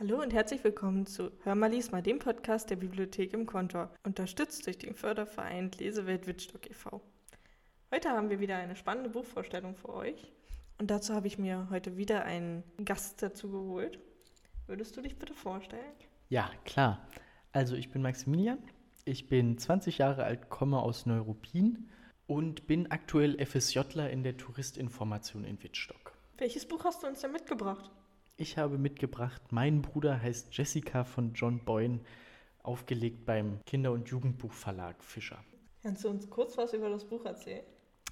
Hallo und herzlich willkommen zu Hör mal lies mal, dem Podcast der Bibliothek im Kontor, unterstützt durch den Förderverein Lesewelt Wittstock e.V. Heute haben wir wieder eine spannende Buchvorstellung für euch und dazu habe ich mir heute wieder einen Gast dazu geholt. Würdest du dich bitte vorstellen? Ja, klar. Also ich bin Maximilian, ich bin 20 Jahre alt, komme aus Neuruppin und bin aktuell FSJler in der Touristinformation in Wittstock. Welches Buch hast du uns denn mitgebracht? Ich habe mitgebracht, mein Bruder heißt Jessica von John Boyne, aufgelegt beim Kinder- und Jugendbuchverlag Fischer. Kannst du uns kurz was über das Buch erzählen?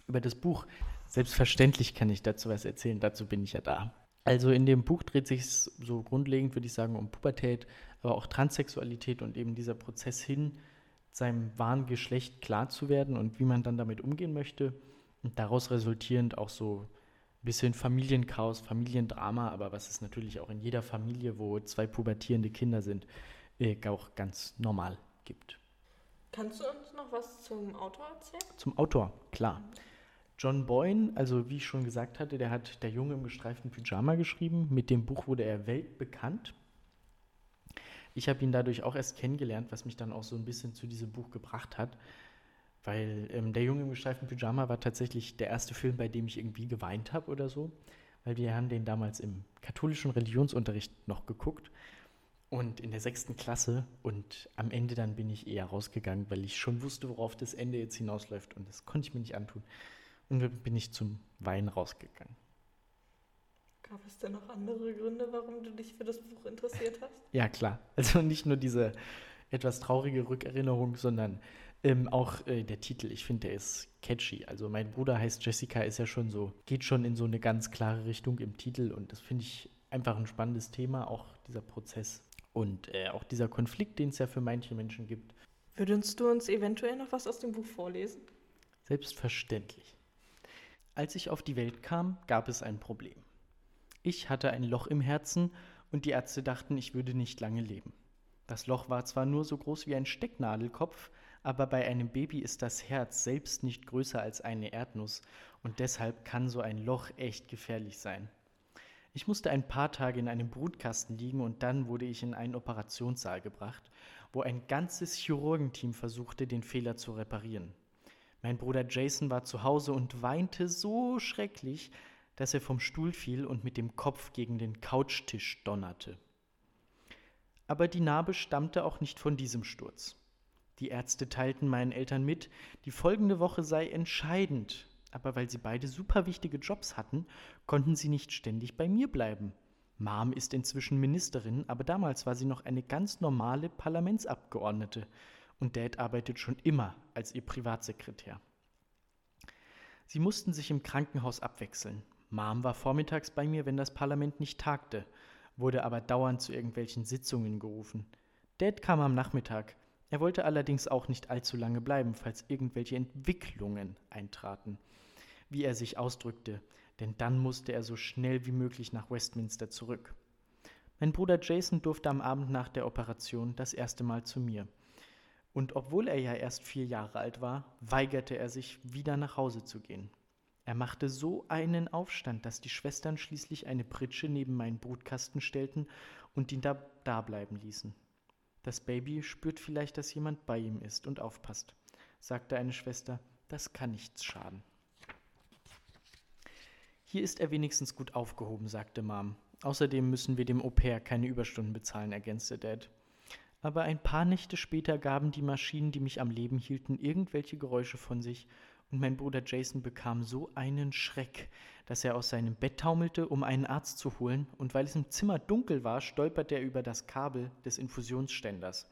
Über das Buch. Selbstverständlich kann ich dazu was erzählen, dazu bin ich ja da. Also in dem Buch dreht sich so grundlegend, würde ich sagen, um Pubertät, aber auch Transsexualität und eben dieser Prozess hin, seinem wahren Geschlecht klar zu werden und wie man dann damit umgehen möchte. Und daraus resultierend auch so bisschen Familienchaos, Familiendrama, aber was es natürlich auch in jeder Familie, wo zwei pubertierende Kinder sind, äh, auch ganz normal gibt. Kannst du uns noch was zum Autor erzählen? Zum Autor, klar. John Boyne, also wie ich schon gesagt hatte, der hat Der Junge im gestreiften Pyjama geschrieben. Mit dem Buch wurde er weltbekannt. Ich habe ihn dadurch auch erst kennengelernt, was mich dann auch so ein bisschen zu diesem Buch gebracht hat. Weil ähm, Der Junge im gestreiften Pyjama war tatsächlich der erste Film, bei dem ich irgendwie geweint habe oder so. Weil wir haben den damals im katholischen Religionsunterricht noch geguckt. Und in der sechsten Klasse. Und am Ende dann bin ich eher rausgegangen, weil ich schon wusste, worauf das Ende jetzt hinausläuft. Und das konnte ich mir nicht antun. Und dann bin ich zum Wein rausgegangen. Gab es denn noch andere Gründe, warum du dich für das Buch interessiert hast? Ja, klar. Also nicht nur diese etwas traurige Rückerinnerung, sondern ähm, auch äh, der Titel. Ich finde, der ist catchy. Also mein Bruder heißt Jessica, ist ja schon so, geht schon in so eine ganz klare Richtung im Titel und das finde ich einfach ein spannendes Thema, auch dieser Prozess und äh, auch dieser Konflikt, den es ja für manche Menschen gibt. Würdest du uns eventuell noch was aus dem Buch vorlesen? Selbstverständlich. Als ich auf die Welt kam, gab es ein Problem. Ich hatte ein Loch im Herzen und die Ärzte dachten, ich würde nicht lange leben. Das Loch war zwar nur so groß wie ein Stecknadelkopf, aber bei einem Baby ist das Herz selbst nicht größer als eine Erdnuss und deshalb kann so ein Loch echt gefährlich sein. Ich musste ein paar Tage in einem Brutkasten liegen und dann wurde ich in einen Operationssaal gebracht, wo ein ganzes Chirurgenteam versuchte, den Fehler zu reparieren. Mein Bruder Jason war zu Hause und weinte so schrecklich, dass er vom Stuhl fiel und mit dem Kopf gegen den Couchtisch donnerte. Aber die Narbe stammte auch nicht von diesem Sturz. Die Ärzte teilten meinen Eltern mit, die folgende Woche sei entscheidend, aber weil sie beide super wichtige Jobs hatten, konnten sie nicht ständig bei mir bleiben. Mom ist inzwischen Ministerin, aber damals war sie noch eine ganz normale Parlamentsabgeordnete und Dad arbeitet schon immer als ihr Privatsekretär. Sie mussten sich im Krankenhaus abwechseln. Mom war vormittags bei mir, wenn das Parlament nicht tagte, wurde aber dauernd zu irgendwelchen Sitzungen gerufen. Dad kam am Nachmittag. Er wollte allerdings auch nicht allzu lange bleiben, falls irgendwelche Entwicklungen eintraten, wie er sich ausdrückte, denn dann musste er so schnell wie möglich nach Westminster zurück. Mein Bruder Jason durfte am Abend nach der Operation das erste Mal zu mir. Und obwohl er ja erst vier Jahre alt war, weigerte er sich, wieder nach Hause zu gehen. Er machte so einen Aufstand, dass die Schwestern schließlich eine Pritsche neben meinen Brutkasten stellten und ihn da dableiben ließen. Das Baby spürt vielleicht, dass jemand bei ihm ist und aufpasst, sagte eine Schwester, das kann nichts schaden. Hier ist er wenigstens gut aufgehoben, sagte Mom. Außerdem müssen wir dem Au pair keine Überstunden bezahlen, ergänzte Dad. Aber ein paar Nächte später gaben die Maschinen, die mich am Leben hielten, irgendwelche Geräusche von sich, und mein Bruder Jason bekam so einen Schreck, dass er aus seinem Bett taumelte, um einen Arzt zu holen, und weil es im Zimmer dunkel war, stolperte er über das Kabel des Infusionsständers.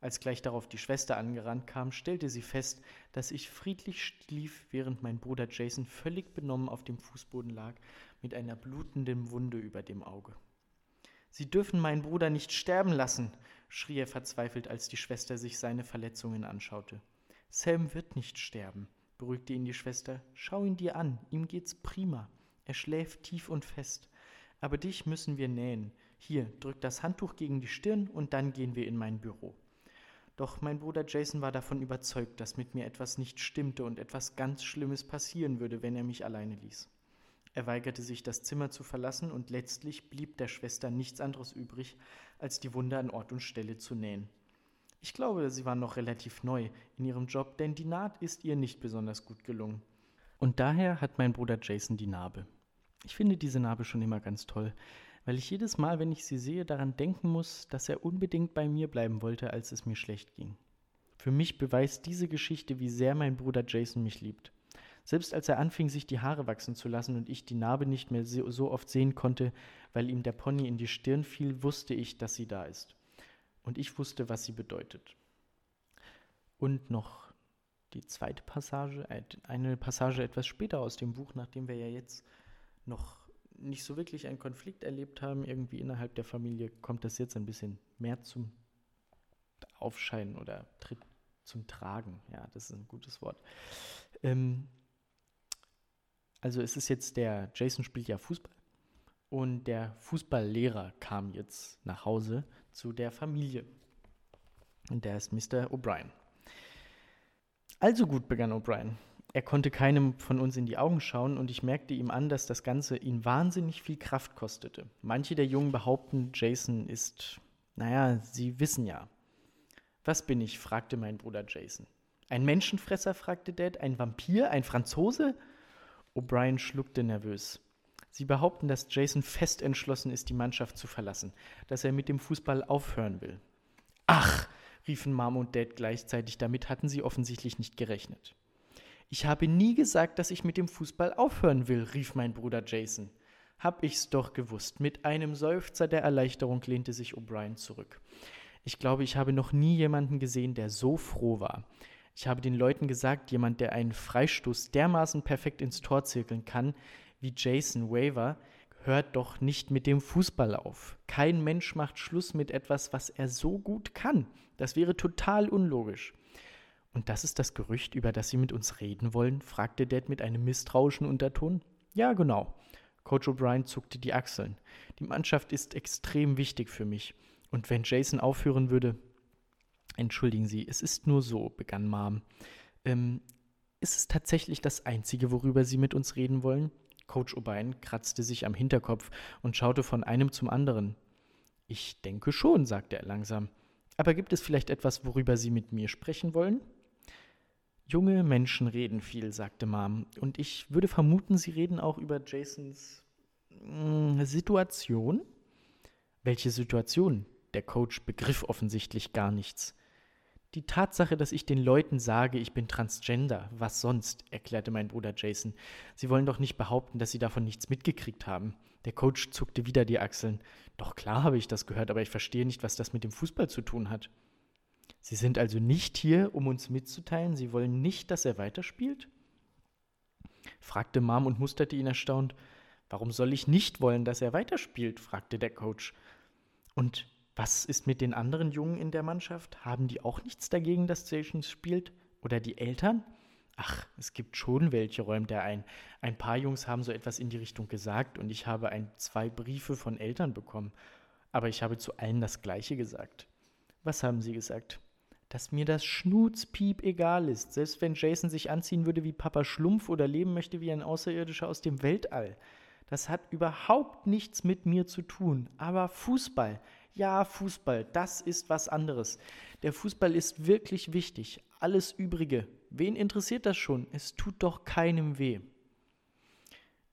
Als gleich darauf die Schwester angerannt kam, stellte sie fest, dass ich friedlich schlief, während mein Bruder Jason völlig benommen auf dem Fußboden lag, mit einer blutenden Wunde über dem Auge. Sie dürfen meinen Bruder nicht sterben lassen, schrie er verzweifelt, als die Schwester sich seine Verletzungen anschaute. Sam wird nicht sterben, beruhigte ihn die Schwester. Schau ihn dir an, ihm geht's prima. Er schläft tief und fest. Aber dich müssen wir nähen. Hier, drück das Handtuch gegen die Stirn und dann gehen wir in mein Büro. Doch mein Bruder Jason war davon überzeugt, dass mit mir etwas nicht stimmte und etwas ganz Schlimmes passieren würde, wenn er mich alleine ließ. Er weigerte sich, das Zimmer zu verlassen, und letztlich blieb der Schwester nichts anderes übrig, als die Wunde an Ort und Stelle zu nähen. Ich glaube, sie war noch relativ neu in ihrem Job, denn die Naht ist ihr nicht besonders gut gelungen. Und daher hat mein Bruder Jason die Narbe. Ich finde diese Narbe schon immer ganz toll, weil ich jedes Mal, wenn ich sie sehe, daran denken muss, dass er unbedingt bei mir bleiben wollte, als es mir schlecht ging. Für mich beweist diese Geschichte, wie sehr mein Bruder Jason mich liebt. Selbst als er anfing, sich die Haare wachsen zu lassen und ich die Narbe nicht mehr so oft sehen konnte, weil ihm der Pony in die Stirn fiel, wusste ich, dass sie da ist. Und ich wusste, was sie bedeutet. Und noch die zweite Passage, eine Passage etwas später aus dem Buch, nachdem wir ja jetzt noch nicht so wirklich einen Konflikt erlebt haben, irgendwie innerhalb der Familie, kommt das jetzt ein bisschen mehr zum Aufscheinen oder tritt zum Tragen. Ja, das ist ein gutes Wort. Ähm, also es ist jetzt der, Jason spielt ja Fußball und der Fußballlehrer kam jetzt nach Hause zu der Familie. Und der ist Mr. O'Brien. Also gut begann O'Brien. Er konnte keinem von uns in die Augen schauen und ich merkte ihm an, dass das Ganze ihn wahnsinnig viel Kraft kostete. Manche der Jungen behaupten, Jason ist, naja, sie wissen ja. Was bin ich? fragte mein Bruder Jason. Ein Menschenfresser? fragte Dad. Ein Vampir? Ein Franzose? O'Brien schluckte nervös. Sie behaupten, dass Jason fest entschlossen ist, die Mannschaft zu verlassen, dass er mit dem Fußball aufhören will. Ach, riefen Mom und Dad gleichzeitig, damit hatten sie offensichtlich nicht gerechnet. Ich habe nie gesagt, dass ich mit dem Fußball aufhören will, rief mein Bruder Jason. Hab ich's doch gewusst. Mit einem Seufzer der Erleichterung lehnte sich O'Brien zurück. Ich glaube, ich habe noch nie jemanden gesehen, der so froh war. Ich habe den Leuten gesagt, jemand, der einen Freistoß dermaßen perfekt ins Tor zirkeln kann, wie Jason Waver, hört doch nicht mit dem Fußball auf. Kein Mensch macht Schluss mit etwas, was er so gut kann. Das wäre total unlogisch. Und das ist das Gerücht, über das Sie mit uns reden wollen? fragte Dad mit einem misstrauischen Unterton. Ja, genau. Coach O'Brien zuckte die Achseln. Die Mannschaft ist extrem wichtig für mich. Und wenn Jason aufhören würde. Entschuldigen Sie, es ist nur so, begann Mom. Ähm, ist es tatsächlich das Einzige, worüber Sie mit uns reden wollen? Coach O'Brien kratzte sich am Hinterkopf und schaute von einem zum anderen. Ich denke schon, sagte er langsam. Aber gibt es vielleicht etwas, worüber Sie mit mir sprechen wollen? Junge Menschen reden viel, sagte Mom. Und ich würde vermuten, sie reden auch über Jasons äh, Situation. Welche Situation? Der Coach begriff offensichtlich gar nichts. Die Tatsache, dass ich den Leuten sage, ich bin transgender, was sonst, erklärte mein Bruder Jason. Sie wollen doch nicht behaupten, dass sie davon nichts mitgekriegt haben. Der Coach zuckte wieder die Achseln. Doch klar habe ich das gehört, aber ich verstehe nicht, was das mit dem Fußball zu tun hat. Sie sind also nicht hier, um uns mitzuteilen, Sie wollen nicht, dass er weiterspielt? fragte Mom und musterte ihn erstaunt. Warum soll ich nicht wollen, dass er weiterspielt? fragte der Coach. Und was ist mit den anderen Jungen in der Mannschaft? Haben die auch nichts dagegen, dass Jason spielt? Oder die Eltern? Ach, es gibt schon welche, räumt er ein. Ein paar Jungs haben so etwas in die Richtung gesagt und ich habe ein, zwei Briefe von Eltern bekommen. Aber ich habe zu allen das Gleiche gesagt. Was haben sie gesagt? dass mir das Schnutzpiep egal ist, selbst wenn Jason sich anziehen würde wie Papa Schlumpf oder leben möchte wie ein Außerirdischer aus dem Weltall. Das hat überhaupt nichts mit mir zu tun. Aber Fußball, ja, Fußball, das ist was anderes. Der Fußball ist wirklich wichtig. Alles Übrige, wen interessiert das schon? Es tut doch keinem weh.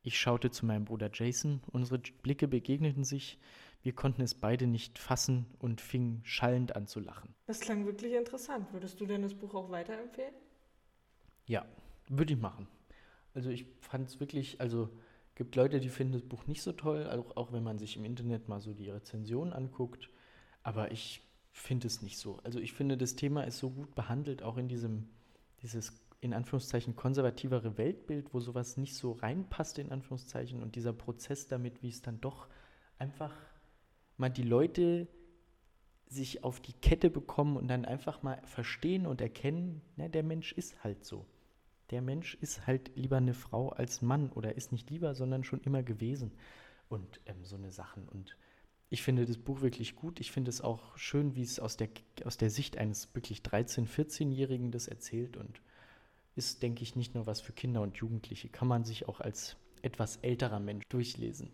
Ich schaute zu meinem Bruder Jason, unsere Blicke begegneten sich, wir konnten es beide nicht fassen und fingen schallend an zu lachen. Das klang wirklich interessant. Würdest du denn das Buch auch weiterempfehlen? Ja, würde ich machen. Also ich fand es wirklich, also gibt Leute, die finden das Buch nicht so toll, auch, auch wenn man sich im Internet mal so die Rezensionen anguckt. Aber ich finde es nicht so. Also ich finde, das Thema ist so gut behandelt, auch in diesem, dieses in Anführungszeichen konservativere Weltbild, wo sowas nicht so reinpasst, in Anführungszeichen, und dieser Prozess damit, wie es dann doch einfach mal die Leute sich auf die Kette bekommen und dann einfach mal verstehen und erkennen, na, der Mensch ist halt so. Der Mensch ist halt lieber eine Frau als Mann oder ist nicht lieber, sondern schon immer gewesen. Und ähm, so eine Sachen. Und ich finde das Buch wirklich gut. Ich finde es auch schön, wie es aus der, aus der Sicht eines wirklich 13-, 14-Jährigen das erzählt und ist, denke ich, nicht nur was für Kinder und Jugendliche. Kann man sich auch als etwas älterer Mensch durchlesen.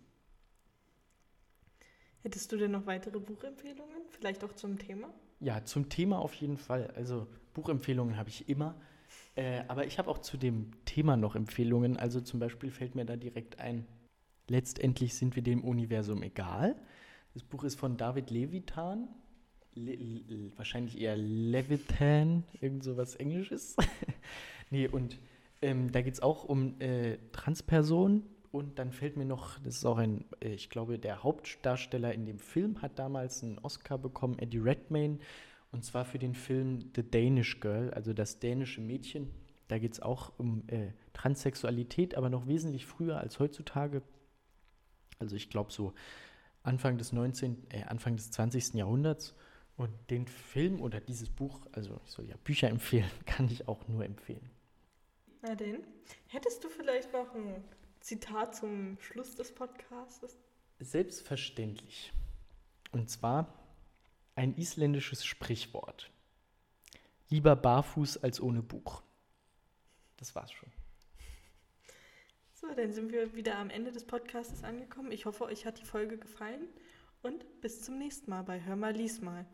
Hättest du denn noch weitere Buchempfehlungen? Vielleicht auch zum Thema? Ja, zum Thema auf jeden Fall. Also Buchempfehlungen habe ich immer. Äh, aber ich habe auch zu dem Thema noch Empfehlungen. Also zum Beispiel fällt mir da direkt ein, letztendlich sind wir dem Universum egal. Das Buch ist von David Levitan. Le Le wahrscheinlich eher Levitan, irgend sowas Englisches. nee, und ähm, da geht es auch um äh, Transpersonen. Und dann fällt mir noch, das ist auch ein, äh, ich glaube, der Hauptdarsteller in dem Film hat damals einen Oscar bekommen, Eddie Redmayne. Und zwar für den Film The Danish Girl, also das dänische Mädchen. Da geht es auch um äh, Transsexualität, aber noch wesentlich früher als heutzutage. Also ich glaube so Anfang des 19., äh, Anfang des 20. Jahrhunderts. Und den Film oder dieses Buch, also ich soll ja Bücher empfehlen, kann ich auch nur empfehlen. Na denn, hättest du vielleicht noch ein Zitat zum Schluss des Podcasts? Selbstverständlich. Und zwar ein isländisches Sprichwort. Lieber barfuß als ohne Buch. Das war's schon. So, dann sind wir wieder am Ende des Podcasts angekommen. Ich hoffe, euch hat die Folge gefallen und bis zum nächsten Mal bei Hör mal, lies mal.